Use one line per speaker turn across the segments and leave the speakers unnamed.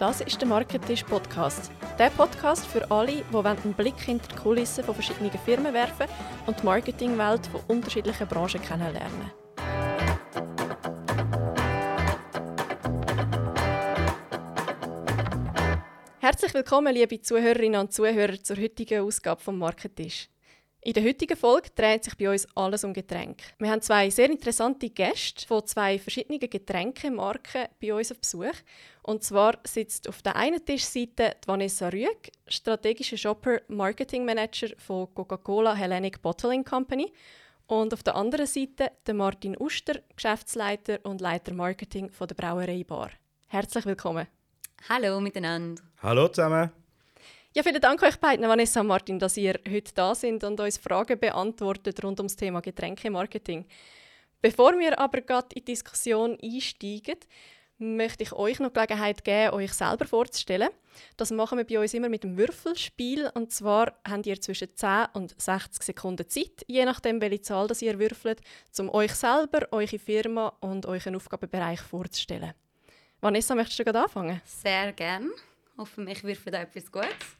Das ist der Marketisch Podcast. Der Podcast für alle, die einen Blick hinter die Kulissen von verschiedenen Firmen werfen und die Marketingwelt von unterschiedlichen Branchen kennenlernen. Herzlich willkommen, liebe Zuhörerinnen und Zuhörer, zur heutigen Ausgabe vom Marketisch. In der heutigen Folge dreht sich bei uns alles um Getränke. Wir haben zwei sehr interessante Gäste von zwei verschiedenen Getränkemarken bei uns auf Besuch. Und zwar sitzt auf der einen Tischseite Vanessa Rüeg, strategischer Shopper Marketing Manager von Coca-Cola Hellenic Bottling Company. Und auf der anderen Seite der Martin Uster, Geschäftsleiter und Leiter Marketing von der Brauerei Bar. Herzlich willkommen.
Hallo miteinander.
Hallo zusammen.
Ja, vielen Dank euch beiden, Vanessa und Martin, dass ihr heute da sind und uns Fragen beantwortet rund ums Thema Getränkemarketing. Bevor wir aber gerade in die Diskussion einsteigen, möchte ich euch noch Gelegenheit geben, euch selber vorzustellen. Das machen wir bei uns immer mit dem Würfelspiel. Und zwar habt ihr zwischen 10 und 60 Sekunden Zeit, je nachdem, welche Zahl das ihr würfelt, um euch selber, eure Firma und euren Aufgabenbereich vorzustellen. Vanessa, möchtest du gerade anfangen?
Sehr gern. Hoffe, ich würfe da etwas Gutes.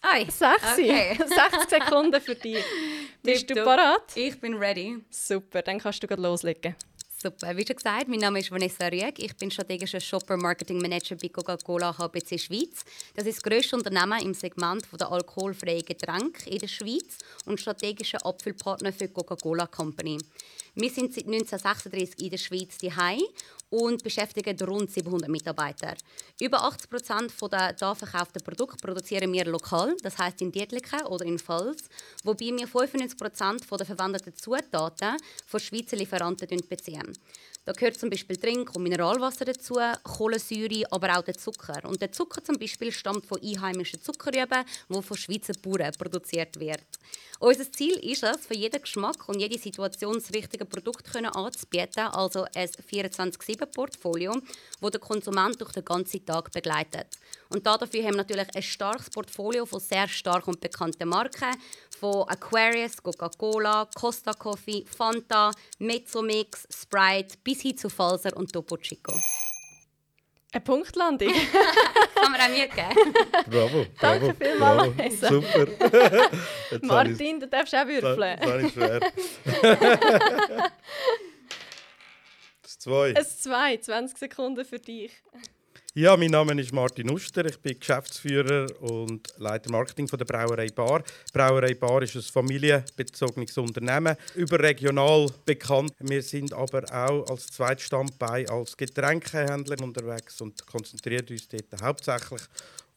Ei.
Sechsi. Okay. 60 Sekunden für dich. Bist du parat?
Ich bin ready.
Super, dann kannst du gleich loslegen.
Super. Wie schon gesagt, mein Name ist Vanessa Rüeg. Ich bin strategischer Shopper Marketing Manager bei Coca-Cola HBC Schweiz. Das ist das grösste Unternehmen im Segment der alkoholfreien Getränke in der Schweiz und strategischer Abfüllpartner für Coca-Cola Company. Wir sind seit 1936 in der Schweiz daheim und beschäftigen rund 700 Mitarbeiter. Über 80 Prozent der hier verkauften Produkte produzieren wir lokal, das heißt in Dietliken oder in Pfalz, wobei wir 95 Prozent der verwendeten Zutaten von Schweizer Lieferanten beziehen. Da gehört zum Beispiel Trink- und Mineralwasser dazu, Kohlensäure, aber auch der Zucker. Und der Zucker zum Beispiel stammt von einheimischen Zuckerrüben, die von Schweizer Bauern produziert wird. Unser Ziel ist es, für jeden Geschmack und jede Situation das richtige Produkt anzubieten, also ein 24-7-Portfolio, das der Konsument durch den ganzen Tag begleitet. Und dafür haben wir natürlich ein starkes Portfolio von sehr stark und bekannten Marken, von Aquarius, Coca-Cola, Costa Coffee, Fanta, Mezzomix, Sprite bis hin zu Falser und Topo Chico.
Eine Punktlandung.
Kann man auch mir geben.
Bravo.
Danke vielmals,
Vanessa. Super.
Martin, du darfst auch würfeln.
Das ist schwer. das zwei.
Es zwei, 20 Sekunden für dich.
Ja, mein Name ist Martin Uster. Ich bin Geschäftsführer und Leiter Marketing von der Brauerei Bar. Die Brauerei Bar ist ein familienbezogenes Unternehmen, überregional bekannt. Wir sind aber auch als Zweitstandbein als Getränkehändler unterwegs und konzentrieren uns dort hauptsächlich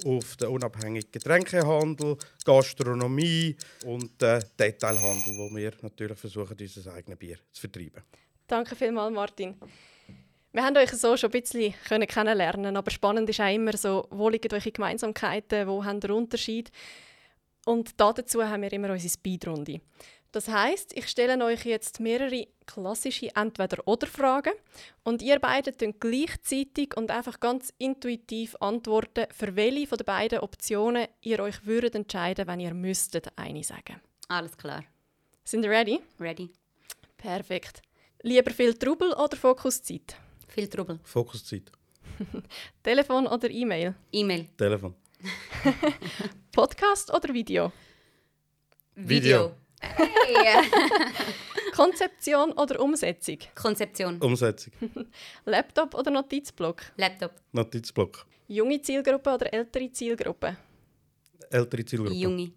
auf den unabhängigen Getränkehandel, Gastronomie und den Detailhandel, wo wir natürlich versuchen, unser eigenes Bier zu vertreiben.
Danke vielmals, Martin. Wir haben euch so schon ein bisschen kennenlernen aber spannend ist auch immer so, wo liegen eure Gemeinsamkeiten, wo haben der Unterschied? Und dazu haben wir immer unsere Speedrunde. Das heißt, ich stelle euch jetzt mehrere klassische Entweder-oder-Fragen und ihr beide könnt gleichzeitig und einfach ganz intuitiv antworten, für welche von den beiden Optionen ihr euch würdet entscheiden, wenn ihr müsstet eine sagen.
Alles klar.
Sind ihr ready?
Ready.
Perfekt. Lieber viel Trubel oder Fokuszeit?
Viel Trubel.
Fokuszeit.
Telefon oder E-Mail?
E-Mail.
Telefon.
Podcast oder Video?
Video.
Hey. Konzeption oder Umsetzung?
Konzeption.
Umsetzung.
Laptop oder Notizblock?
Laptop.
Notizblock.
Junge Zielgruppe oder ältere Zielgruppe?
Ältere Zielgruppe.
Junge.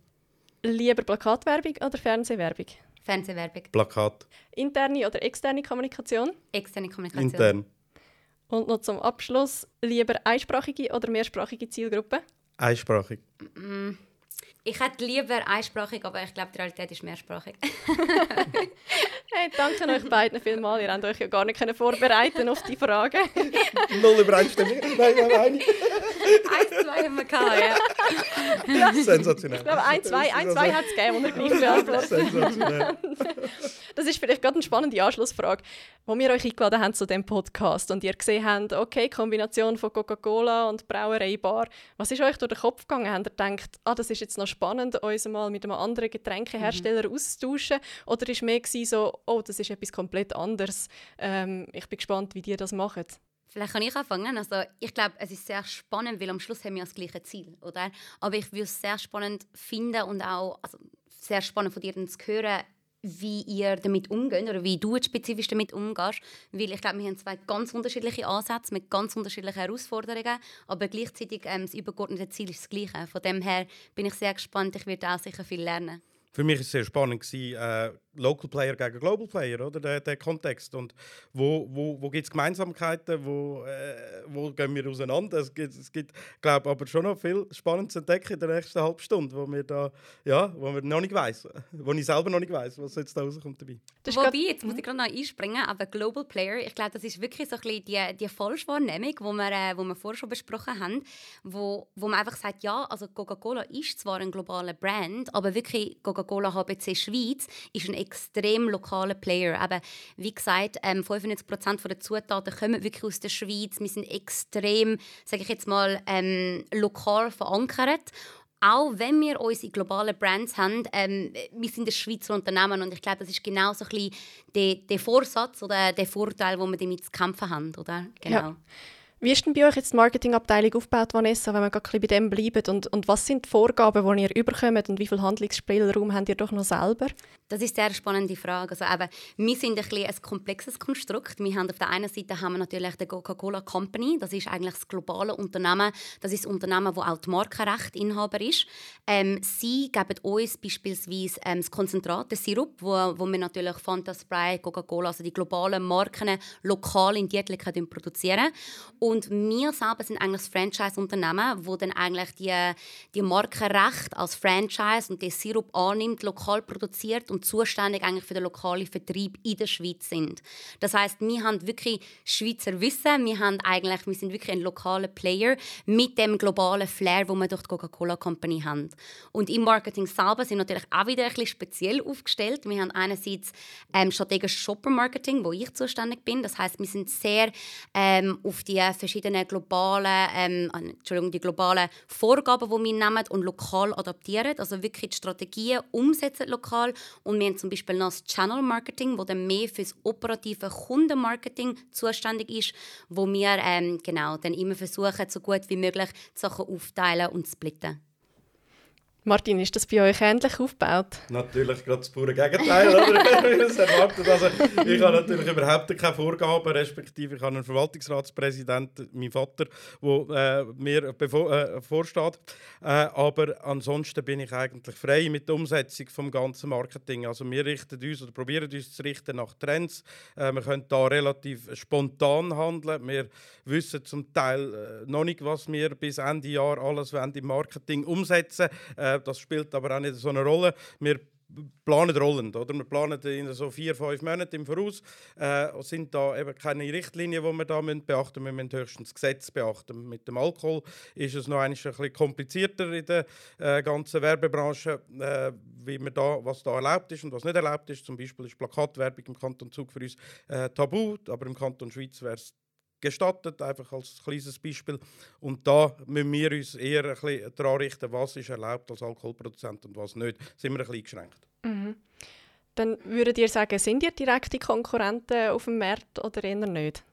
Lieber Plakatwerbung oder Fernsehwerbung?
Fernsehwerbung.
Plakat.
Interne oder externe Kommunikation?
Externe Kommunikation.
Intern.
Und noch zum Abschluss, lieber einsprachige oder mehrsprachige Zielgruppe?
Einsprachig.
Mm. Ich hätte lieber einsprachig, aber ich glaube, die Realität ist mehrsprachig.
hey, danke euch beiden vielmals. Ihr habt euch ja gar nicht vorbereiten auf die Fragen.
Null Übereinstimmung. Nein, nein, nein.
Eins, zwei haben wir gehabt, ja.
ja. Sensationell.
Ich glaube, ein, zwei, ein, zwei hat es gegeben, und gleich beantwortet. Sensationell. Das ist vielleicht gerade eine spannende Anschlussfrage, wo wir euch eingeladen haben zu diesem Podcast und ihr gesehen habt, okay, Kombination von Coca-Cola und Brauerei Bar. Was ist euch durch den Kopf gegangen? Habt ihr gedacht, ah, das ist jetzt noch spannend, uns mal mit einem anderen Getränkehersteller mhm. auszutauschen? Oder war mehr so, oh, das ist etwas komplett anderes. Ähm, ich bin gespannt, wie die das machen.
Vielleicht kann ich anfangen. Also, ich glaube, es ist sehr spannend, weil am Schluss haben wir das gleiche Ziel, oder? Aber ich würde es sehr spannend finden und auch also, sehr spannend von dir zu hören, wie ihr damit umgeht oder wie du spezifisch damit umgehst. Weil ich glaube, wir haben zwei ganz unterschiedliche Ansätze mit ganz unterschiedlichen Herausforderungen, aber gleichzeitig ähm, das übergeordnete Ziel ist das gleiche. Von dem her bin ich sehr gespannt. Ich werde auch sicher viel lernen.
Für mich war es sehr spannend, äh, Local Player gegen Global Player, oder? Der, der Kontext. Und wo, wo, wo gibt es Gemeinsamkeiten, wo, äh, wo gehen wir auseinander? Es gibt, es gibt glaube aber schon noch viel Spannendes zu entdecken in der nächsten halben Stunde, wo wir da, ja, wo wir noch nicht weiss, wo ich selber noch nicht weiß, was jetzt da rauskommt dabei.
Das Wobei, jetzt muss ich gerade noch einspringen, aber Global Player, ich glaube, das ist wirklich so ein bisschen die, die Falschwahrnehmung, wo wir, äh, wo wir vorher schon besprochen haben, wo, wo man einfach sagt, ja, also Coca-Cola ist zwar ein globaler Brand, aber wirklich Coca-Cola HBC Schweiz ist ein extrem lokaler Player. Aber wie gesagt, ähm, 95% der Zutaten kommen wirklich aus der Schweiz. Wir sind extrem, sage ich jetzt mal, ähm, lokal verankert auch wenn wir unsere globalen Brands haben, ähm, wir sind ein Schweizer Unternehmen und ich glaube, das ist genau so ein bisschen der, der Vorsatz oder der Vorteil, den wir damit zu kämpfen haben, oder? Genau.
Ja. Wie ist denn bei euch jetzt die Marketingabteilung aufgebaut, Vanessa, wenn wir gerade bei dem bleiben? Und, und was sind die Vorgaben, die ihr überkommt und wie viel Handlungsspielraum habt ihr doch noch selber?
Das ist eine sehr spannende Frage. Also eben, wir sind ein, ein komplexes Konstrukt. Wir haben auf der einen Seite haben wir natürlich die Coca-Cola Company. Das ist eigentlich das globale Unternehmen. Das ist das Unternehmen, das auch die Markenrechtinhaber ist. Ähm, sie geben uns beispielsweise ähm, das Konzentrat, den Sirup, wo, wo wir natürlich Fanta Spray, Coca-Cola, also die globalen Marken lokal in Dietliken produzieren. Und und wir selber sind eigentlich das Franchise-Unternehmen, wo dann eigentlich die, die Markenrecht als Franchise und den Sirup annimmt, lokal produziert und zuständig eigentlich für den lokalen Vertrieb in der Schweiz sind. Das heißt, wir haben wirklich Schweizer Wissen, wir haben eigentlich, wir sind wirklich ein lokaler Player mit dem globalen Flair, wo wir durch die Coca-Cola Company haben. Und im Marketing selber sind wir natürlich auch wieder ein bisschen speziell aufgestellt. Wir haben einerseits ähm, strategisches Shopper-Marketing, wo ich zuständig bin. Das heißt, wir sind sehr ähm, auf die verschiedenen globalen, ähm, Entschuldigung, die globalen Vorgaben, die wir nehmen und lokal adaptieren. Also wirklich die Strategien umsetzen lokal. Und wir haben zum Beispiel noch das Channel Marketing, wo dann mehr für das operative Kundenmarketing zuständig ist, wo wir ähm, genau dann immer versuchen, so gut wie möglich die Sachen aufteilen und splitten.
Martin, ist das bei euch ähnlich aufgebaut?
Natürlich gerade das pure Gegenteil, oder? Also, ich habe natürlich überhaupt keine Vorgaben, respektive ich habe einen Verwaltungsratspräsidenten, mein Vater, der äh, mir bevor, äh, vorsteht. Äh, aber ansonsten bin ich eigentlich frei mit der Umsetzung des ganzen Marketing. Also wir richten uns oder probieren uns zu richten nach Trends. Äh, wir können da relativ spontan handeln. Wir wissen zum Teil äh, noch nicht, was wir bis Ende Jahr alles im Marketing umsetzen wollen äh, das spielt aber auch nicht so eine Rolle. Wir planen rollend, oder? Wir planen in so vier, fünf Monaten im Voraus. Äh, sind da eben keine Richtlinien, die wir da müssen beachten müssen. Wir müssen höchstens Gesetz beachten. Mit dem Alkohol ist es noch ein bisschen komplizierter in der äh, ganzen Werbebranche, äh, wie da, was da erlaubt ist und was nicht erlaubt ist. Zum Beispiel ist Plakatwerbung im Kanton Zug für uns äh, tabu, aber im Kanton Schweiz wäre es gestattet, einfach als kleines Beispiel. Und da müssen wir uns eher ein bisschen daran richten, was ist erlaubt als Alkoholproduzent und was nicht. Sind wir ein bisschen eingeschränkt.
Mhm. Dann würdet ihr sagen, sind ihr direkte Konkurrenten auf dem Markt oder eher nicht?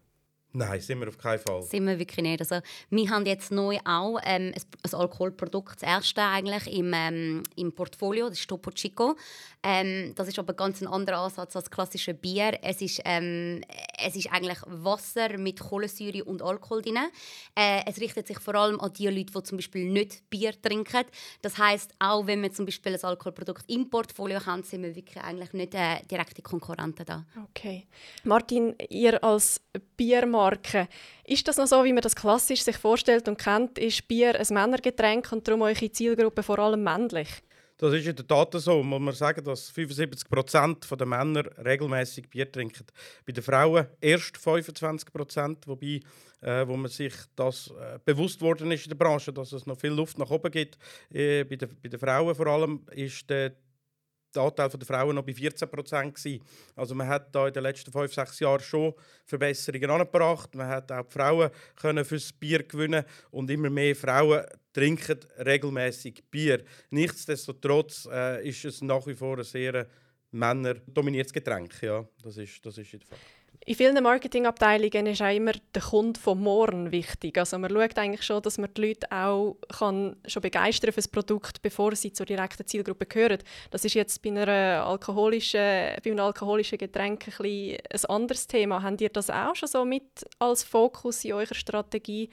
Nein, sind wir auf keinen Fall.
Sind wir wirklich nicht. Also, wir haben jetzt neu auch ähm, ein, Alkoholprodukt, das erste eigentlich im, ähm, im Portfolio, das ist Topo Chico. Ähm, das ist aber ganz ein anderer Ansatz als klassische Bier. Es ist, ähm, es ist eigentlich Wasser mit Kohlensäure und Alkohol drin. Äh, es richtet sich vor allem an die Leute, die zum Beispiel nicht Bier trinken. Das heißt, auch wenn wir zum Beispiel ein Alkoholprodukt im Portfolio haben, sind wir wirklich eigentlich nicht äh, direkte Konkurrenten da.
Okay. Martin, ihr als Biermarke, ist das noch so, wie man das klassisch sich vorstellt und kennt? Ist Bier ein Männergetränk und darum eure Zielgruppe vor allem männlich?
Das ist in der Tat so. Muss man sagen, dass 75 Prozent der Männer regelmäßig Bier trinken. Bei den Frauen erst 25 Prozent, wobei äh, wo man sich das äh, bewusst worden ist in der Branche, dass es noch viel Luft nach oben gibt. Äh, bei, den, bei den Frauen vor allem ist der der Anteil der Frauen noch bei 14 Prozent. Also man hat da in den letzten fünf, sechs Jahren schon Verbesserungen angebracht. Man hat auch die Frauen können fürs Bier gewinnen und immer mehr Frauen trinken regelmäßig Bier. Nichtsdestotrotz äh, ist es nach wie vor ein sehr männerdominiertes Getränk. Ja, das ist, das ist der Fall.
In vielen Marketingabteilungen ist auch immer der Kunde von morgen wichtig. Also man schaut eigentlich schon, dass man die Leute auch kann schon begeistern für das Produkt, bevor sie zur direkten Zielgruppe gehören. Das ist jetzt bei, einer alkoholischen, bei einem alkoholischen Getränk ein, ein anderes Thema. Habt ihr das auch schon so mit als Fokus in eurer Strategie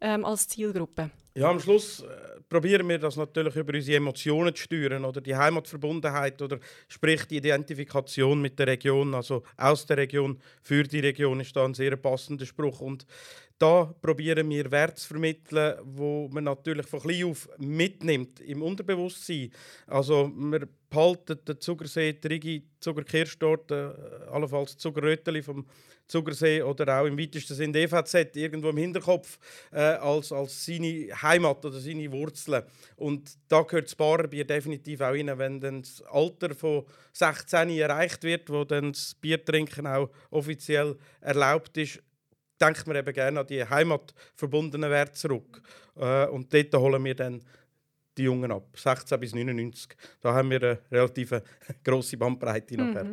ähm, als Zielgruppe?
Ja, am Schluss äh, probieren wir das natürlich über unsere Emotionen zu steuern oder? Die Heimatverbundenheit oder? Sprich die Identifikation mit der Region, also aus der Region für die Region ist da ein sehr passender Spruch. Und da probieren wir Werte zu vermitteln, wo man natürlich von klein auf mitnimmt im Unterbewusstsein. Also wir behalten den Zuckersee, die Rigi Zuckerkirschtorte, äh, allenfalls Zuckerröteli vom Zugersee oder auch im weitesten Sinne EVZ irgendwo im Hinterkopf äh, als, als seine Heimat oder seine Wurzeln. Und da gehört das Barerbier definitiv auch rein, wenn dann das Alter von 16 erreicht wird, wo dann das Biertrinken auch offiziell erlaubt ist, denkt man eben gerne an die heimatverbundenen Werte zurück. Äh, und dort holen wir dann die Jungen ab, 16 bis 99. Da haben wir eine relativ grosse Bandbreite nachher.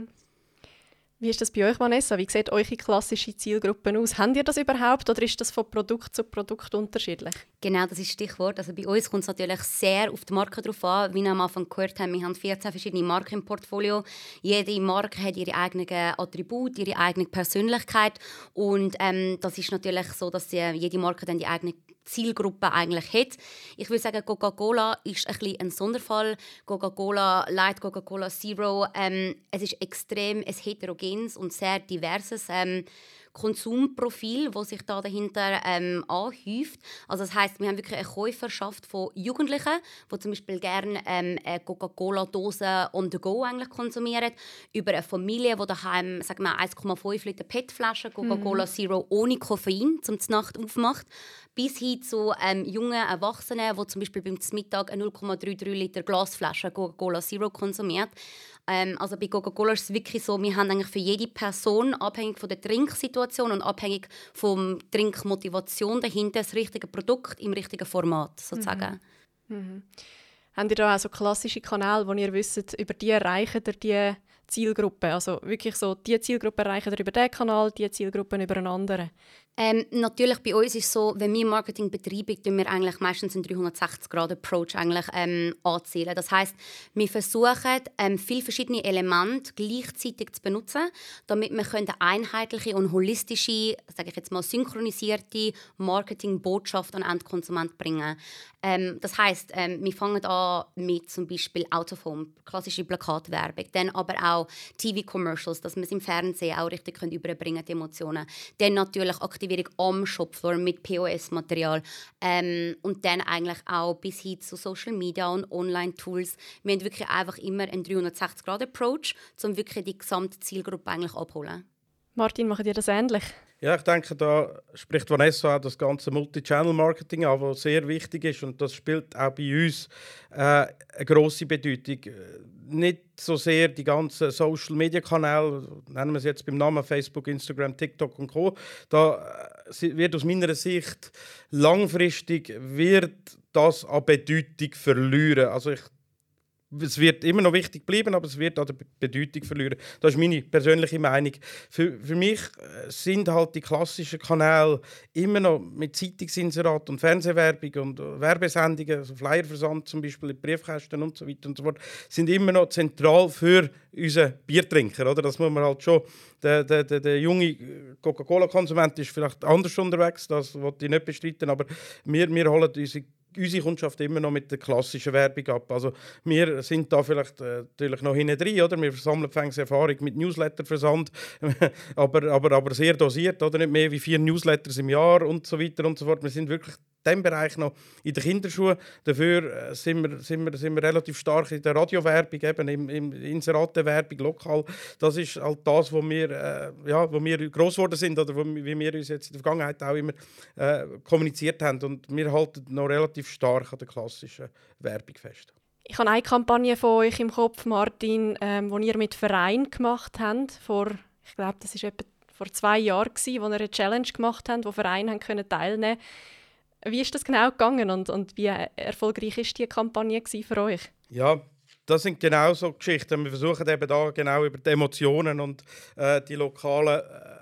Wie ist das bei euch, Vanessa? Wie sieht eure klassische Zielgruppe aus? Habt ihr das überhaupt oder ist das von Produkt zu Produkt unterschiedlich?
Genau, das ist das Stichwort. Also bei uns kommt es natürlich sehr auf die Marke drauf an. Wie wir am Anfang gehört haben, wir haben 14 verschiedene Marken im Portfolio. Jede Marke hat ihre eigenen Attribute, ihre eigene Persönlichkeit. Und ähm, das ist natürlich so, dass jede Marke dann die eigene Zielgruppe eigentlich hat. Ich würde sagen, Coca-Cola ist ein, bisschen ein Sonderfall. Coca-Cola Light, Coca-Cola Zero. Ähm, es ist extrem ein heterogenes und sehr diverses ähm, Konsumprofil, das sich da dahinter ähm, anhäuft. Also das heißt, wir haben wirklich eine Käuferschaft von Jugendlichen, die zum Beispiel gerne ähm, eine Coca-Cola-Dose on the go eigentlich konsumieren, über eine Familie, die daheim 1,5 Liter PET-Flaschen Coca-Cola mhm. Zero ohne Koffein zum Nacht aufmacht, bis hin zu ähm, jungen Erwachsenen, die zum Beispiel beim Mittag eine 0,33 Liter Glasflasche Coca-Cola Zero konsumiert. Ähm, also bei Coca-Cola ist es wirklich so, wir haben eigentlich für jede Person, abhängig von der Trinksituation und abhängig der Trinkmotivation dahinter, das richtige Produkt im richtigen Format sozusagen. Mhm.
Mhm. Habt ihr da auch klassische Kanäle, wo ihr wisst, über die erreichen ihr die Zielgruppe? Also wirklich so, die Zielgruppe erreichen ihr über diesen Kanal, die Zielgruppen über einen anderen?
Ähm, natürlich bei uns ist es so, wenn wir Marketing betreiben, tun wir eigentlich meistens einen 360-Grad-Approach eigentlich, ähm, anzielen. Das heißt, wir versuchen, ähm, viele verschiedene Elemente gleichzeitig zu benutzen, damit wir eine einheitliche und holistische, sage ich jetzt mal, synchronisierte Marketing-Botschaft an Endkonsument bringen. Ähm, das heißt, ähm, wir fangen an mit zum Beispiel Autophone, klassische Plakatwerbung, dann aber auch TV-Commercials, dass wir es im Fernsehen auch richtig können überbringen die Emotionen. Dann natürlich aktiv Aktivierung am Shopfloor mit POS-Material ähm, und dann eigentlich auch bis hin zu Social Media und Online-Tools. Wir haben wirklich einfach immer einen 360-Grad-Approach, um wirklich die gesamte Zielgruppe eigentlich abholen.
Martin, macht ihr das ähnlich?
Ja, ich denke, da spricht Vanessa auch das ganze Multi-Channel-Marketing an, das sehr wichtig ist und das spielt auch bei uns äh, eine grosse Bedeutung nicht so sehr die ganzen Social Media Kanäle, nennen wir es jetzt beim Namen Facebook, Instagram, TikTok und Co. Da äh, wird aus meiner Sicht langfristig wird das an Bedeutung verlieren. Also ich es wird immer noch wichtig bleiben, aber es wird an der Bedeutung verlieren. Das ist meine persönliche Meinung. Für, für mich äh, sind halt die klassischen Kanäle immer noch mit Zeitungsinserat und Fernsehwerbung und äh, Werbesendungen, also Flyerversand zum Beispiel, Briefkästen und so weiter und so fort, sind immer noch zentral für unseren Biertrinker. Oder? Das muss man halt schon. Der, der, der, der junge Coca-Cola-Konsument ist vielleicht anders unterwegs, das wollte ich nicht bestreiten, aber wir, wir holen unsere unsere Kundschaft immer noch mit der klassischen Werbung ab. Also wir sind da vielleicht äh, natürlich noch hinten drin, oder? Wir sammeln Erfahrung mit Newsletterversand, aber, aber, aber sehr dosiert, oder? Nicht mehr wie vier Newsletters im Jahr und so weiter und so fort. Wir sind wirklich diesem Bereich noch in den Kinderschuhen. Dafür äh, sind wir, sind wir, sind wir relativ stark in der Radiowerbung, eben im, im Inseratenwerbung, lokal. Das ist halt das, wo wir, äh, ja, wo wir gross geworden sind oder wo, wie wir uns jetzt in der Vergangenheit auch immer äh, kommuniziert haben. Und wir halten noch relativ stark an der klassischen Werbung fest.
Ich habe eine Kampagne von euch im Kopf, Martin, ähm, die ihr mit Verein gemacht habt. Vor, ich glaube, das etwa vor zwei Jahren, gewesen, wo ihr eine Challenge gemacht habt, wo Vereine teilnehmen konnten. Wie ist das genau gegangen und, und wie erfolgreich ist die Kampagne für euch?
Ja, das sind genau so Geschichten. Wir versuchen eben da genau über die Emotionen und äh, die lokalen äh,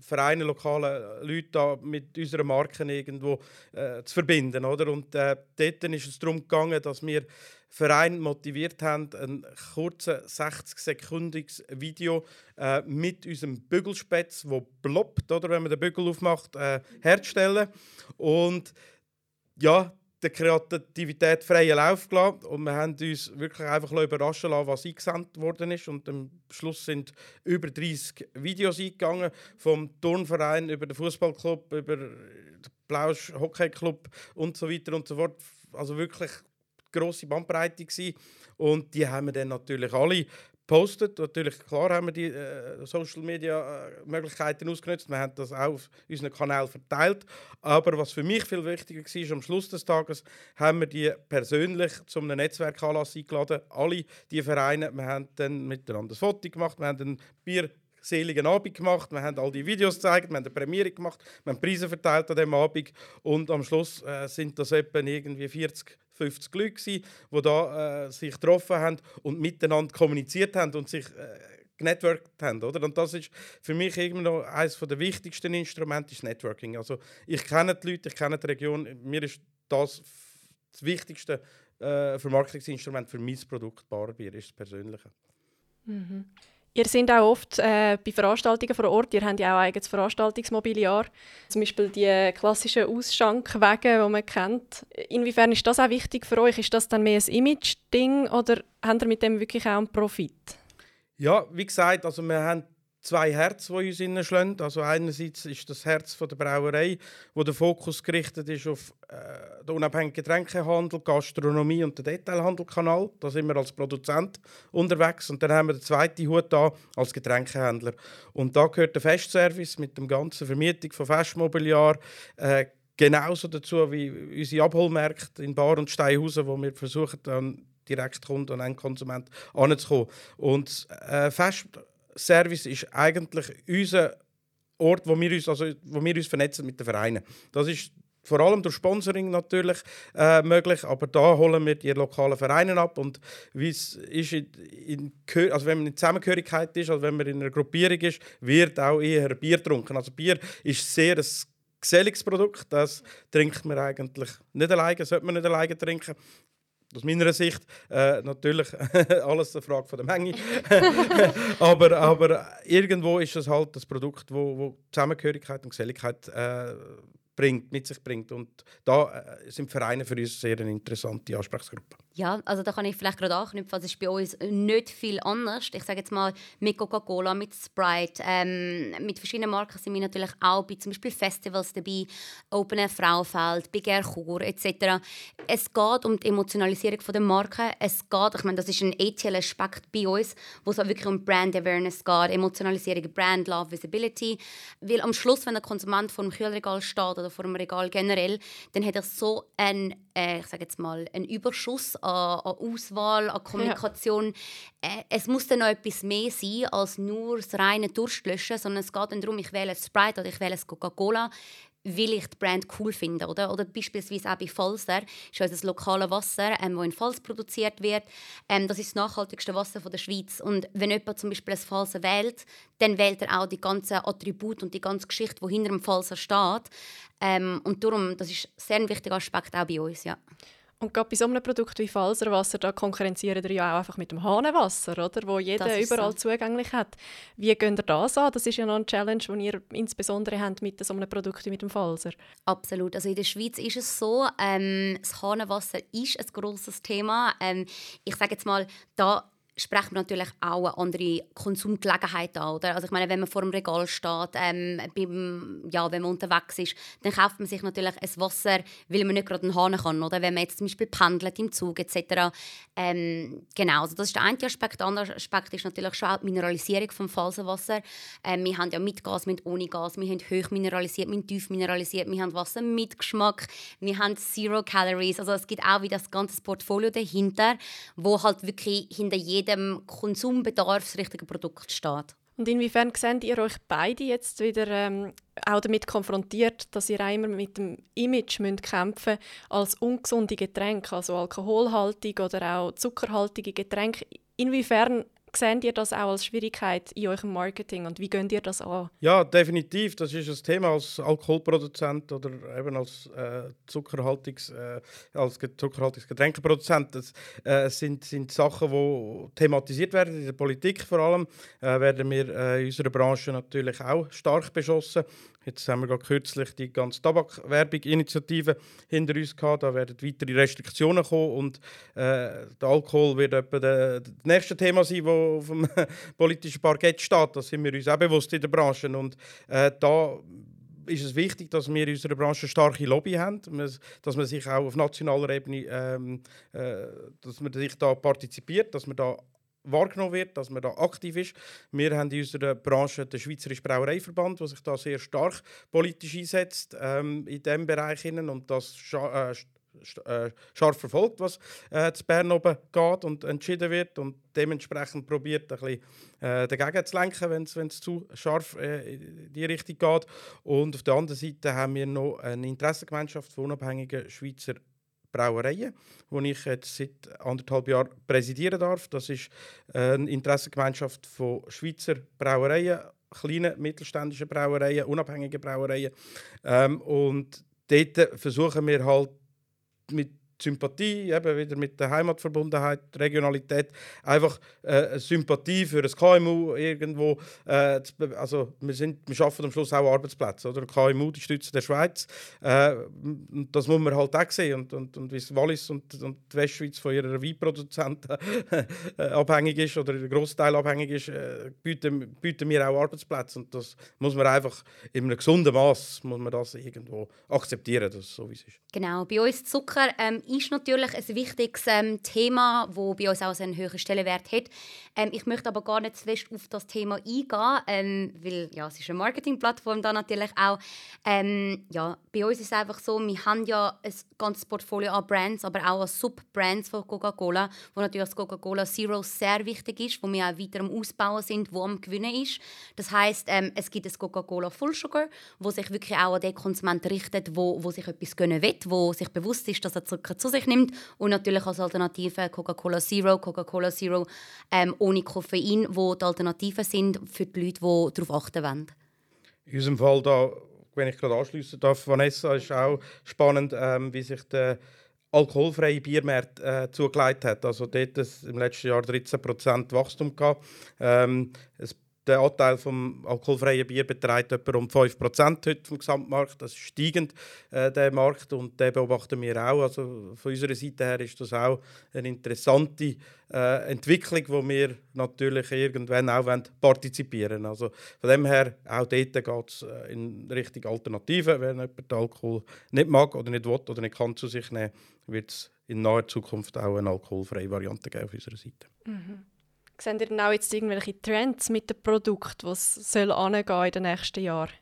Vereine, lokale Leute da mit unseren Marken irgendwo äh, zu verbinden. Oder? Und äh, dort ist es darum gegangen, dass wir Verein motiviert haben, ein kurzes 60-sekündiges Video äh, mit unserem Bügelspätz, wo ploppt, oder, wenn man den Bügel aufmacht, äh, herzustellen. Und ja, der Kreativität freien Lauf gelassen und wir haben uns wirklich einfach überraschen lassen, was eingesendet worden ist und am Schluss sind über 30 Videos eingegangen, vom Turnverein über den Fußballclub, über den Blausch Hockeyclub und so weiter und so fort. Also wirklich grosse Bandbreite gewesen. und die haben wir dann natürlich alle gepostet. Natürlich, klar haben wir die äh, Social Media äh, Möglichkeiten ausgenutzt. Wir haben das auch auf unseren Kanal verteilt. Aber was für mich viel wichtiger war, am Schluss des Tages haben wir die persönlich zu einem Netzwerkanlass eingeladen. Alle die Vereine. Wir haben dann miteinander ein Foto gemacht. Wir haben ein Bier seligen Abend gemacht. Wir haben all die Videos gezeigt, wir haben eine Premiere gemacht, wir haben Preise verteilt an diesem Abend und am Schluss äh, sind das etwa irgendwie 40 50 Leute, gewesen, die da, äh, sich getroffen haben und miteinander kommuniziert haben und sich äh, genetworked haben. Oder? Und das ist für mich immer noch eines der wichtigsten Instrumente, ist Networking. Also ich kenne die Leute, ich kenne die Region. Mir ist das das wichtigste äh, Vermarktungsinstrument für mein Produkt Barbier, ist das Persönliche.
Mhm. Ihr seid auch oft äh, bei Veranstaltungen vor Ort. Ihr habt ja auch ein eigenes Veranstaltungsmobiliar. Zum Beispiel die klassischen Ausschankwagen, die man kennt. Inwiefern ist das auch wichtig für euch? Ist das dann mehr ein Image-Ding oder habt ihr mit dem wirklich auch einen Profit?
Ja, wie gesagt, also wir haben zwei Herzen, die uns hineinschlagen. Also einerseits ist das Herz der Brauerei, wo der Fokus gerichtet ist auf äh, den unabhängigen Getränkehandel, Gastronomie und den Detailhandelkanal. Da sind wir als Produzent unterwegs. Und dann haben wir den zweiten Hut da als Getränkehändler. Und da gehört der Festservice mit dem ganzen Vermietung von Festmobiliar. Äh, genauso dazu wie unsere Abholmärkte in Bar und Steinhausen, wo wir versuchen, dann direkt Kunden und Endkonsument anzukommen. Und äh, Fest Service ist eigentlich unser Ort, wo wir uns, also, wo wir uns vernetzen mit den Vereinen. Das ist vor allem durch Sponsoring natürlich äh, möglich, aber da holen wir die lokalen Vereine ab und wie es ist in, in, also wenn man in Zusammengehörigkeit ist, also wenn man in einer Gruppierung ist, wird auch eher Bier getrunken. Also Bier ist sehr ein geselliges Produkt, das trinkt man eigentlich nicht alleine, sollte man nicht alleine trinken aus meiner Sicht äh, natürlich alles eine Frage von der Menge. aber, aber irgendwo ist es halt das Produkt, wo, wo Zusammengehörigkeit und Geselligkeit äh, bringt, mit sich bringt. Und da äh, sind Vereine für uns sehr eine interessante Ansprechgruppe.
Ja, also da kann ich vielleicht gerade anknüpfen. Es ist bei uns nicht viel anders. Ich sage jetzt mal mit Coca-Cola, mit Sprite, ähm, mit verschiedenen Marken sind wir natürlich auch bei zum Beispiel Festivals dabei, Open Air Frauenfeld, Big Air Chur etc. Es geht um die Emotionalisierung der Marke. Es geht, ich meine, das ist ein etl Aspekt bei uns, wo es auch wirklich um Brand Awareness geht, Emotionalisierung, Brand Love, Visibility. Weil am Schluss, wenn der Konsument vor dem Kühlregal steht oder vor dem Regal generell, dann hat er so einen, äh, ich sage jetzt mal, einen Überschuss an, an Auswahl, an Kommunikation. Ja. Äh, es muss dann noch etwas mehr sein als nur das reine Durstlöschen, sondern es geht dann darum, ich wähle Sprite oder ich wähle Coca-Cola weil ich die Brand cool finde. Oder, oder beispielsweise auch bei Falser ist unser lokales Wasser, ähm, das in Fals produziert wird. Ähm, das ist das nachhaltigste Wasser von der Schweiz. Und wenn jemand zum Beispiel ein Falser wählt, dann wählt er auch die ganzen Attribute und die ganze Geschichte, die hinter dem Falser steht. Ähm, und darum, das ist ein sehr wichtiger Aspekt auch bei uns. Ja.
Und gerade bei so einem Produkt wie Falserwasser, da konkurrenzieren wir ja auch einfach mit dem Hahnenwasser, oder? wo jeder überall so. zugänglich hat. Wie geht ihr das an? Das ist ja noch eine Challenge, die ihr insbesondere habt mit so einem Produkt wie mit dem Falser.
Absolut. Also in der Schweiz ist es so, ähm, das Hahnenwasser ist ein grosses Thema. Ähm, ich sage jetzt mal, da sprechen wir natürlich auch eine andere Konsumgelegenheit an. Oder? Also ich meine, wenn man vor dem Regal steht, ähm, beim, ja, wenn man unterwegs ist, dann kauft man sich natürlich ein Wasser, weil man nicht gerade einen Hahn kann. Oder wenn man jetzt zum Beispiel pendelt im Zug etc. Ähm, genau, also das ist der eine Aspekt. Der andere Aspekt ist natürlich schon auch die Mineralisierung vom Falsenwasser. Ähm, wir haben ja mit Gas, mit ohne Gas, wir haben hoch mineralisiert, wir haben tief mineralisiert, wir haben Wasser mit Geschmack, wir haben Zero Calories. Also es gibt auch wieder das ganze Portfolio dahinter, wo halt wirklich hinter jedem jedem Konsumbedarf das richtige Produkt steht.
Und inwiefern seht ihr euch beide jetzt wieder ähm, auch damit konfrontiert, dass ihr immer mit dem Image müsst kämpfen als ungesunde Getränke, also alkoholhaltig oder auch zuckerhaltige Getränke? Inwiefern Seht ihr das auch als Schwierigkeit in eurem Marketing und wie geht ihr das an?
Ja, definitiv. Das ist ein Thema als Alkoholproduzent oder eben als, äh, Zuckerhaltungs, äh, als Zuckerhaltungsgetränkeproduzent. Das äh, sind, sind Sachen, die thematisiert werden, in der Politik vor allem. Äh, werden wir äh, in unserer Branche natürlich auch stark beschossen. Jetzt haben wir gerade kürzlich die ganze Tabakwerbung-Initiative hinter uns gehabt. Da werden weitere Restriktionen kommen und äh, der Alkohol wird etwa das nächste Thema sein, das auf dem politischen Parkett steht. Das sind wir uns auch bewusst in der Branche. Und äh, da ist es wichtig, dass wir in unserer Branche eine starke Lobby haben, dass man sich auch auf nationaler Ebene, ähm, äh, dass man sich da partizipiert, dass man da wahrgenommen wird, dass man da aktiv ist. Wir haben in unserer Branche den Schweizerischen Brauereiverband, der sich da sehr stark politisch einsetzt ähm, in diesem Bereich und das äh, äh, scharf verfolgt, was äh, zu Bern oben geht und entschieden wird und dementsprechend probiert, ein bisschen äh, dagegen zu lenken, wenn es zu scharf äh, in die Richtung geht. Und auf der anderen Seite haben wir noch eine Interessengemeinschaft von unabhängigen Schweizer Brauereien, die ich jetzt seit anderthalb Jahren präsidieren darf. Das ist eine Interessengemeinschaft von Schweizer Brauereien, kleinen mittelständischen Brauereien, unabhängigen Brauereien. Ähm, und dort versuchen wir halt mit Sympathie, eben wieder mit der Heimatverbundenheit, Regionalität, einfach äh, Sympathie für das KMU irgendwo. Äh, also wir, sind, wir schaffen am Schluss auch Arbeitsplätze. Oder? KMU, die Stütze der Schweiz. Äh, das muss man halt auch sehen. Und, und, und wie Wallis und, und die Westschweiz von ihrer Weinproduzenten äh, abhängig ist oder der Großteil abhängig ist, äh, bieten, bieten wir auch Arbeitsplätze. Und das muss man einfach in einem gesunden Maß muss man das irgendwo akzeptieren, dass so wie es ist.
Genau, bei uns Zucker ähm, ist natürlich ein wichtiges ähm, Thema, wo bei uns auch einen höheren Stellenwert hat. Ähm, ich möchte aber gar nicht zu fest auf das Thema eingehen, ähm, weil ja, es ist eine Marketingplattform da natürlich auch. Ähm, ja, bei uns ist es einfach so, wir haben ja ein ganzes Portfolio an Brands, aber auch an Subbrands von Coca-Cola, wo natürlich das Coca-Cola Zero sehr wichtig ist, wo wir auch weiter am Ausbauen sind, wo am Gewinnen ist. Das heißt, ähm, es gibt das Coca-Cola Full Sugar, wo sich wirklich auch an den Konsumenten richtet, wo, wo sich etwas gönnen will wo sich bewusst ist, dass er Zucker zu sich nimmt. Und natürlich als Alternative Coca-Cola Zero, Coca-Cola Zero ähm, ohne Koffein, wo die Alternativen sind für die Leute, die darauf achten wollen.
In unserem Fall, da, wenn ich gerade anschließen darf, Vanessa, ist auch spannend, ähm, wie sich der alkoholfreie Biermarkt äh, zugelegt hat. Also dort im letzten Jahr 13% Wachstum gehabt. Ähm, es der Anteil vom alkoholfreien Bier beträgt etwa um 5% heute vom Gesamtmarkt. Das ist steigend, äh, der Markt, und den beobachten wir auch. Also von unserer Seite her ist das auch eine interessante äh, Entwicklung, wo wir natürlich irgendwann auch partizipieren wollen. Also von dem her, auch dort geht es äh, in Richtung Alternativen. Wenn jemand den Alkohol nicht mag oder nicht will oder nicht kann zu sich nehmen, wird es in naher Zukunft auch eine alkoholfreie Variante geben auf unserer Seite.
Mhm. Seht ihr denn auch jetzt irgendwelche Trends mit dem Produkt, was soll angehen in den nächsten Jahren?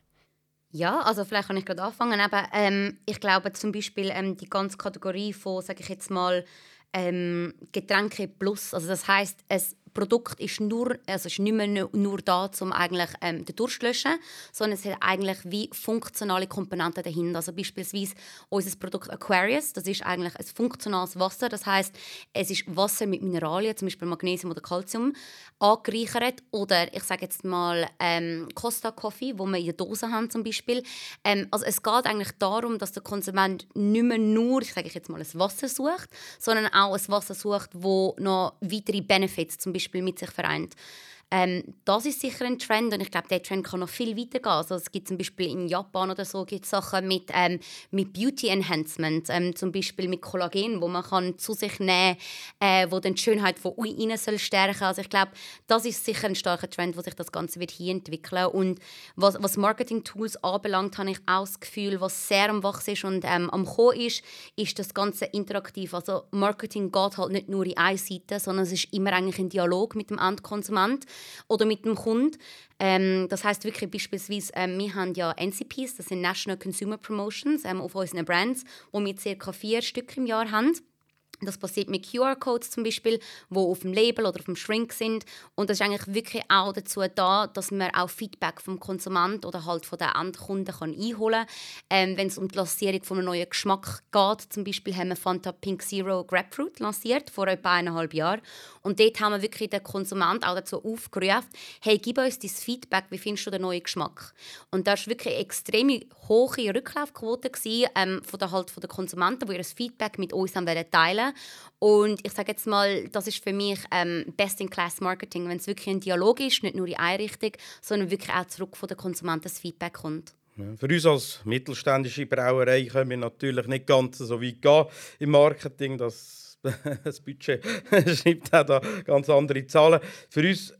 Ja, also vielleicht kann ich gerade anfangen. Aber, ähm, ich glaube zum Beispiel ähm, die ganze Kategorie von, sage ich jetzt mal, ähm, Getränke plus. Also das heißt, es Produkt ist, nur, also ist nicht mehr nur da, um eigentlich ähm, den Durst zu löschen, sondern es hat eigentlich wie funktionale Komponenten dahinter. Also beispielsweise unser Produkt Aquarius, das ist eigentlich ein funktionales Wasser. Das heißt, es ist Wasser mit Mineralien, zum Beispiel Magnesium oder Calcium, angereichert. Oder ich sage jetzt mal ähm, Costa Coffee, wo wir in der Dose haben zum Beispiel. Ähm, also es geht eigentlich darum, dass der Konsument nicht mehr nur, ich sage jetzt mal, ein Wasser sucht, sondern auch ein Wasser sucht, wo noch weitere Benefits, zum Beispiel Beispiel mit sich vereint. Ähm, das ist sicher ein Trend und ich glaube, der Trend kann noch viel weiter gehen. Also es gibt zum Beispiel in Japan oder so gibt Sachen mit, ähm, mit Beauty Enhancement, ähm, zum Beispiel mit Kollagen, wo man kann zu sich nehmen äh, wo dann die Schönheit von innen soll stärken. Also ich glaube, das ist sicher ein starker Trend, wo sich das Ganze wird hier entwickeln. Und was, was Marketing-Tools anbelangt, habe ich auch das Gefühl, was sehr am Wachsen ist und ähm, am Kommen ist, ist das Ganze interaktiv. Also Marketing geht halt nicht nur in eine Seite, sondern es ist immer eigentlich ein Dialog mit dem Endkonsument oder mit dem Kunden. Ähm, das heißt wirklich beispielsweise, ähm, wir haben ja NCPs, das sind National Consumer Promotions ähm, auf unseren Brands, wo wir ca. vier Stück im Jahr haben. Das passiert mit QR-Codes zum Beispiel, wo auf dem Label oder auf dem Shrink sind. Und das ist eigentlich wirklich auch dazu da, dass man auch Feedback vom Konsument oder halt von den Endkunden kann einholen kann. Ähm, Wenn es um die Lancierung von einem neuen Geschmack geht, zum Beispiel haben wir Fanta Pink Zero Grapefruit lanciert vor etwa eineinhalb Jahren. Und dort haben wir wirklich den Konsument auch dazu aufgerufen, hey, gib uns dein Feedback, wie findest du den neuen Geschmack? Und da war wirklich eine extrem hohe Rücklaufquote ähm, von der, halt von den Konsumenten, die ihr Feedback mit uns teilen und ich sage jetzt mal, das ist für mich ähm, Best-in-Class-Marketing, wenn es wirklich ein Dialog ist, nicht nur in eine Richtung, sondern wirklich auch zurück von den Konsumenten das Feedback kommt.
Für uns als mittelständische Brauerei können wir natürlich nicht ganz so weit gehen im Marketing. Das, das Budget schreibt auch da ganz andere Zahlen. Für uns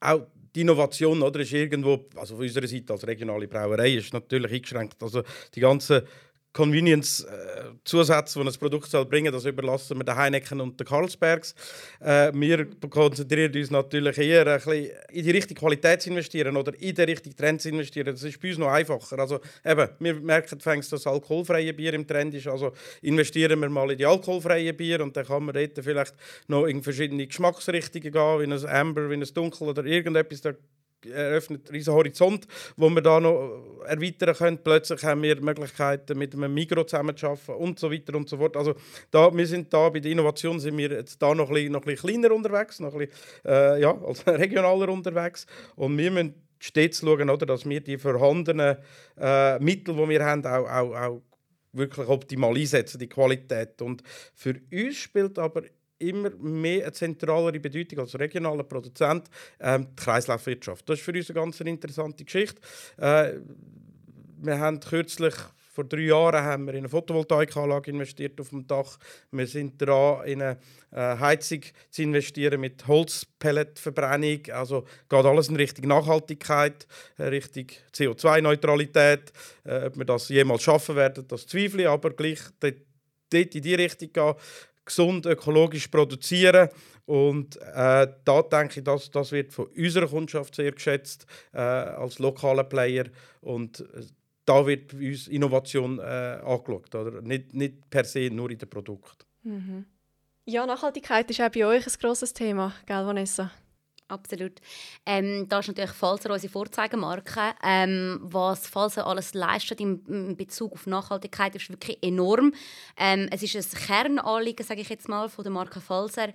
auch die Innovation oder, ist irgendwo, also von unserer Seite als regionale Brauerei, ist natürlich eingeschränkt. Also die ganzen Convenience-Zusätze, die ein Produkt bringen soll, das überlassen wir den Heineken und den Carlsbergs. Äh, wir konzentrieren uns natürlich eher ein bisschen in die richtige Qualität zu investieren oder in die richtigen Trends zu investieren. Das ist bei uns noch einfacher. Also, eben, wir merken, dass das alkoholfreie Bier im Trend ist. Also investieren wir mal in die alkoholfreien Bier und dann kann man dort vielleicht noch in verschiedene Geschmacksrichtungen gehen, wie ein Amber, wie ein Dunkel oder irgendetwas. Da eröffnet einen riesen Horizont, wo wir da noch erweitern können. Plötzlich haben wir Möglichkeiten, mit einem Migro zusammenzuarbeiten und so weiter und so fort. Also da, wir sind da bei der Innovation sind wir jetzt da noch ein noch ein kleiner unterwegs, noch ein bisschen, äh, ja, als regionaler unterwegs und wir müssen stets schauen, oder, dass wir die vorhandenen äh, Mittel, die wir haben, auch, auch, auch wirklich optimal einsetzen, die Qualität. Und für uns spielt aber immer mehr eine zentralere Bedeutung als regionaler Produzent ähm, die Kreislaufwirtschaft. Das ist für uns eine ganz interessante Geschichte. Äh, wir haben kürzlich vor drei Jahren haben wir in eine Photovoltaikanlage investiert auf dem Dach. Wir sind dran, in eine äh, Heizung zu investieren mit Holzpelletverbrennung. Also geht alles in Richtung Nachhaltigkeit, äh, Richtung CO2-Neutralität. Äh, ob wir das jemals schaffen werden, das zweifle ich, aber gleich dort, in die Richtung gehen gesund ökologisch produzieren. Und äh, da denke ich, dass das wird von unserer Kundschaft sehr geschätzt äh, als lokaler Player. Und äh, da wird uns Innovation äh, angeschaut. Oder? Nicht, nicht per se nur in den Produkten.
Mhm. Ja, Nachhaltigkeit ist auch bei euch ein grosses Thema, gell, Vanessa?
Absolut. Ähm, da ist natürlich Falser unsere Vorzeigemarke. Ähm, was Falser alles leistet in, Bezug auf Nachhaltigkeit ist wirklich enorm. Ähm, es ist ein Kernanliegen, sage ich jetzt mal, von der Marke Falser.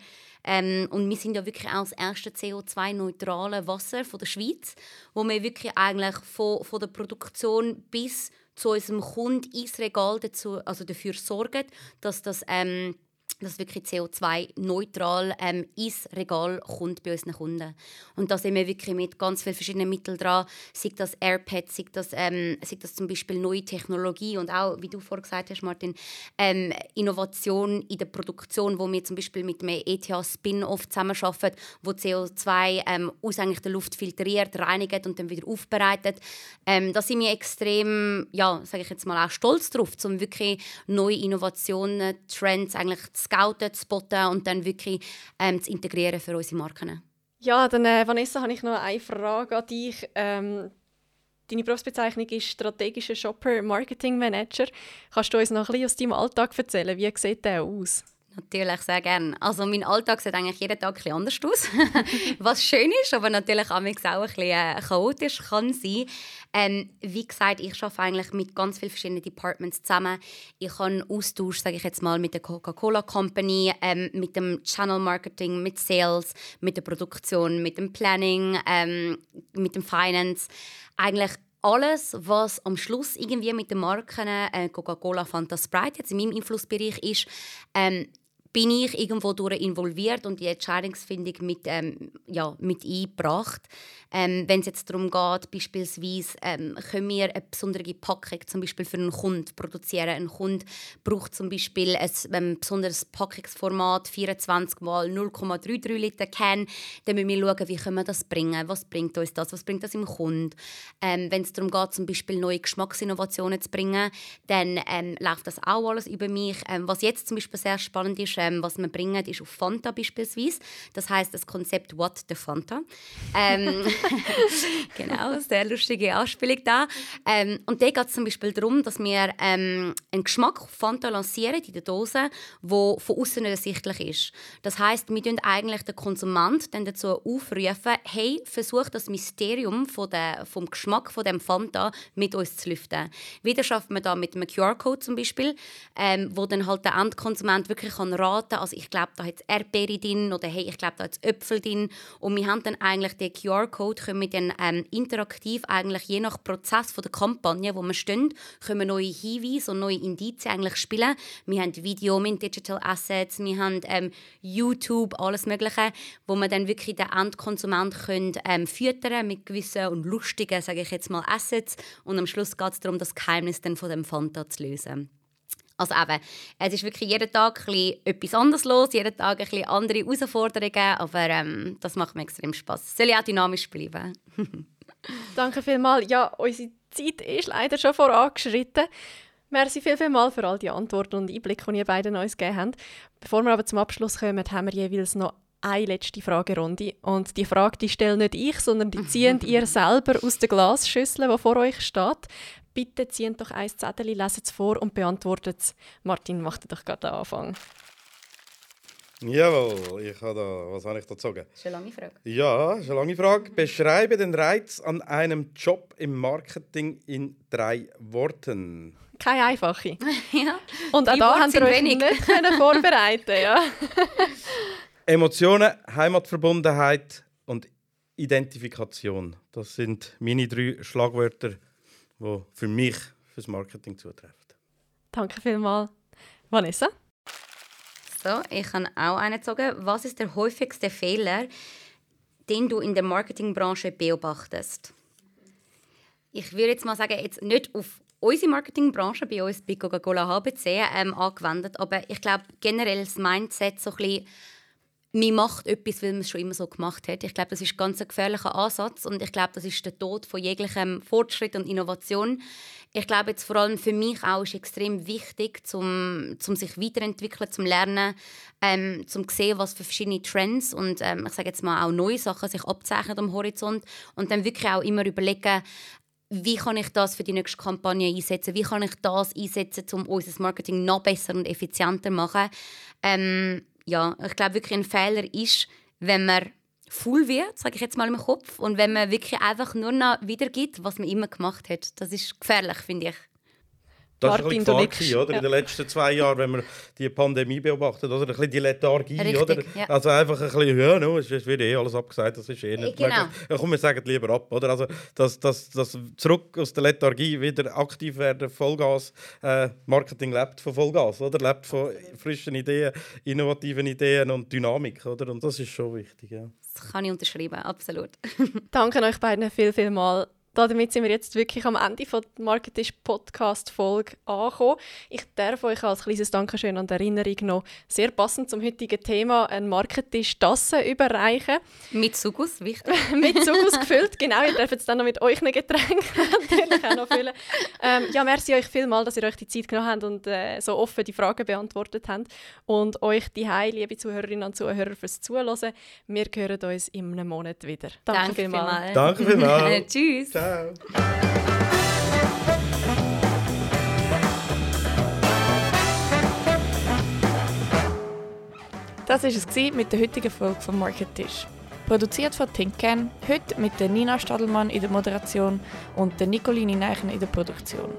Ähm, und wir sind ja wirklich auch das erste CO2-neutrale Wasser von der Schweiz, wo wir wirklich eigentlich von, von der Produktion bis zu unserem Kunden ins Regal dazu, also dafür sorgen, dass das ähm, dass wirklich CO2-neutral ähm, ins Regal kommt bei unseren Kunden. Und da sind wir wirklich mit ganz vielen verschiedenen Mitteln dran, sei das AirPads, sei das, ähm, sei das zum Beispiel neue Technologie und auch, wie du vorhin gesagt hast, Martin, ähm, Innovation in der Produktion, wo wir zum Beispiel mit einem ETH-Spin-Off zusammenarbeiten, wo CO2 ähm, aus eigentlich der Luft filtriert, reinigt und dann wieder aufbereitet. Ähm, da sind wir extrem, ja, sage ich jetzt mal, auch stolz drauf, um wirklich neue Innovationen, Trends eigentlich zu scouten, zu spotten und dann wirklich ähm, zu integrieren für unsere Marken.
Ja, dann äh, Vanessa, habe ich noch eine Frage an dich. Ähm, deine Berufsbezeichnung ist strategischer Shopper Marketing Manager. Kannst du uns noch ein bisschen aus deinem Alltag erzählen? Wie sieht der aus?
Natürlich, sehr gerne. Also mein Alltag sieht eigentlich jeden Tag ein anders aus, was schön ist, aber natürlich auch ein bisschen äh, chaotisch kann sein. Ähm, wie gesagt, ich arbeite eigentlich mit ganz vielen verschiedenen Departments zusammen. Ich habe Austausch, sage ich jetzt mal, mit der Coca-Cola Company, ähm, mit dem Channel Marketing, mit Sales, mit der Produktion, mit dem Planning, ähm, mit dem Finance. Eigentlich alles, was am Schluss irgendwie mit den Marken äh, Coca-Cola, Fanta, Sprite jetzt in meinem Einflussbereich ist, ähm, bin ich irgendwo durch involviert und die Entscheidungsfindung mit, ähm, ja, mit eingebracht. Ähm, Wenn es jetzt darum geht, beispielsweise ähm, können wir eine besondere Packung zum Beispiel für einen Kunden produzieren. Ein Kunde braucht zum Beispiel ein, ein besonderes Packungsformat, 24 mal 0,33 Liter Can. Dann müssen wir schauen, wie können wir das bringen, was bringt uns das, was bringt das im Kunden. Ähm, Wenn es darum geht, zum Beispiel neue Geschmacksinnovationen zu bringen, dann ähm, läuft das auch alles über mich. Ähm, was jetzt zum Beispiel sehr spannend ist, ähm, was wir bringen, ist auf Fanta beispielsweise. Das heißt das Konzept What the Fanta. Ähm, genau, sehr lustige Anspielung da. Ähm, und da geht es zum Beispiel darum, dass wir ähm, einen Geschmack auf Fanta lancieren in der Dose, wo von außen nicht ersichtlich ist. Das heißt, wir tun eigentlich den Konsument dann dazu aufrufen, hey, versuch das Mysterium von der, vom Geschmack von dem Fanta mit uns zu lüften. Wieder schafft man da mit einem QR-Code zum Beispiel, ähm, wo dann halt der Endkonsument wirklich kann raten, also ich glaube, da hat Erdbeere drin oder hey, ich glaube, da hat Äpfel drin und wir haben dann eigentlich den QR-Code können wir dann ähm, interaktiv eigentlich je nach Prozess von der Kampagne, wo wir stehen, können wir neue Hinweise und neue Indizien eigentlich spielen. Wir haben Video, haben Digital Assets, wir haben ähm, YouTube, alles Mögliche, wo man dann wirklich den Endkonsument können, ähm, füttern mit gewissen und lustigen, sage ich jetzt mal, Assets und am Schluss geht es darum, das Geheimnis dann von dem Fanta zu lösen. Also eben, es ist wirklich jeden Tag etwas anderes los, jeden Tag ein andere Herausforderungen, aber ähm, das macht mir extrem Spaß. Es soll ja auch dynamisch bleiben.
Danke vielmals. Ja, unsere Zeit ist leider schon vorangeschritten. Merci viel, viel mal für all die Antworten und Einblicke, die ihr beiden uns gegeben habt. Bevor wir aber zum Abschluss kommen, haben wir jeweils noch eine letzte Fragerunde. Und die Frage die stelle nicht ich, sondern die zieht ihr selber aus der Glasschüssel, die vor euch steht. Bitte zieht doch ein Zettel, lesen es vor und beantwortet es. Martin, mach doch gerade den Anfang.
Jawohl, ich habe da, was habe ich da gezogen?
Das ist eine lange Frage.
Ja, das ist eine lange Frage. Beschreibe den Reiz an einem Job im Marketing in drei Worten.
Keine einfache.
ja.
Und auch da haben wir euch wenig. nicht vorbereiten ja.
Emotionen, Heimatverbundenheit und Identifikation. Das sind meine drei Schlagwörter, die für mich fürs Marketing zutreffen.
Danke vielmals. Vanessa?
So, ich habe auch einen gezogen. Was ist der häufigste Fehler, den du in der Marketingbranche beobachtest? Ich würde jetzt mal sagen, jetzt nicht auf unsere Marketingbranche bei uns bei Coca-Cola HBC ähm, angewendet, aber ich glaube generell das Mindset so ein bisschen man macht etwas, weil man es schon immer so gemacht hat. Ich glaube, das ist ein ganz gefährlicher Ansatz und ich glaube, das ist der Tod von jeglichem Fortschritt und Innovation. Ich glaube jetzt vor allem für mich auch ist extrem wichtig, zum, zum sich weiterentwickeln, zum lernen, ähm, zum sehen, was für verschiedene Trends und ähm, ich sage jetzt mal auch neue Sachen sich abzeichnen am Horizont und dann wirklich auch immer überlegen, wie kann ich das für die nächste Kampagne einsetzen? Wie kann ich das einsetzen, um unser Marketing noch besser und effizienter zu machen? Ähm, ja, ich glaube wirklich ein Fehler ist, wenn man full wird, sage ich jetzt mal im Kopf, und wenn man wirklich einfach nur noch wiedergibt, was man immer gemacht hat. Das ist gefährlich, finde ich.
Das war ein bisschen Gefahr, oder? Ja. in den letzten zwei Jahren, wenn man die Pandemie beobachtet, oder? ein bisschen die Lethargie,
Richtig,
oder?
Ja.
Also einfach ein bisschen, ja, no, es wird eh alles abgesagt, das ist eh nicht
genau. möglich.
Ja, komm, wir sagen lieber ab, oder? Also das, das, das zurück aus der Lethargie wieder aktiv werden, Vollgas, äh, Marketing lebt von Vollgas, oder? Lebt von frischen Ideen, innovativen Ideen und Dynamik, oder? Und das ist schon wichtig, ja.
Das kann ich unterschreiben, absolut.
Danke euch beiden viel, viel mal damit sind wir jetzt wirklich am Ende der Marketisch Podcast Folge angekommen. Ich darf euch als kleines Dankeschön und Erinnerung noch sehr passend zum heutigen Thema einen Marketisch Tasse überreichen.
Mit Sugus, wichtig.
mit Sugus gefüllt, genau. Ihr dürft es dann noch mit euch Getränken natürlich auch noch füllen. Ähm, ja, merci euch vielmals, dass ihr euch die Zeit genommen habt und äh, so offen die Fragen beantwortet habt. Und euch die liebe Zuhörerinnen und Zuhörer fürs Zuhören. Wir hören uns in einem Monat wieder.
Danke, Danke vielmals.
Danke vielmals.
Tschüss.
Ciao.
Das war es mit der heutigen Folge vom Market Tisch. Produziert von Tinken, heute mit der Nina Stadelmann in der Moderation und der Nicolini Neichen in der Produktion.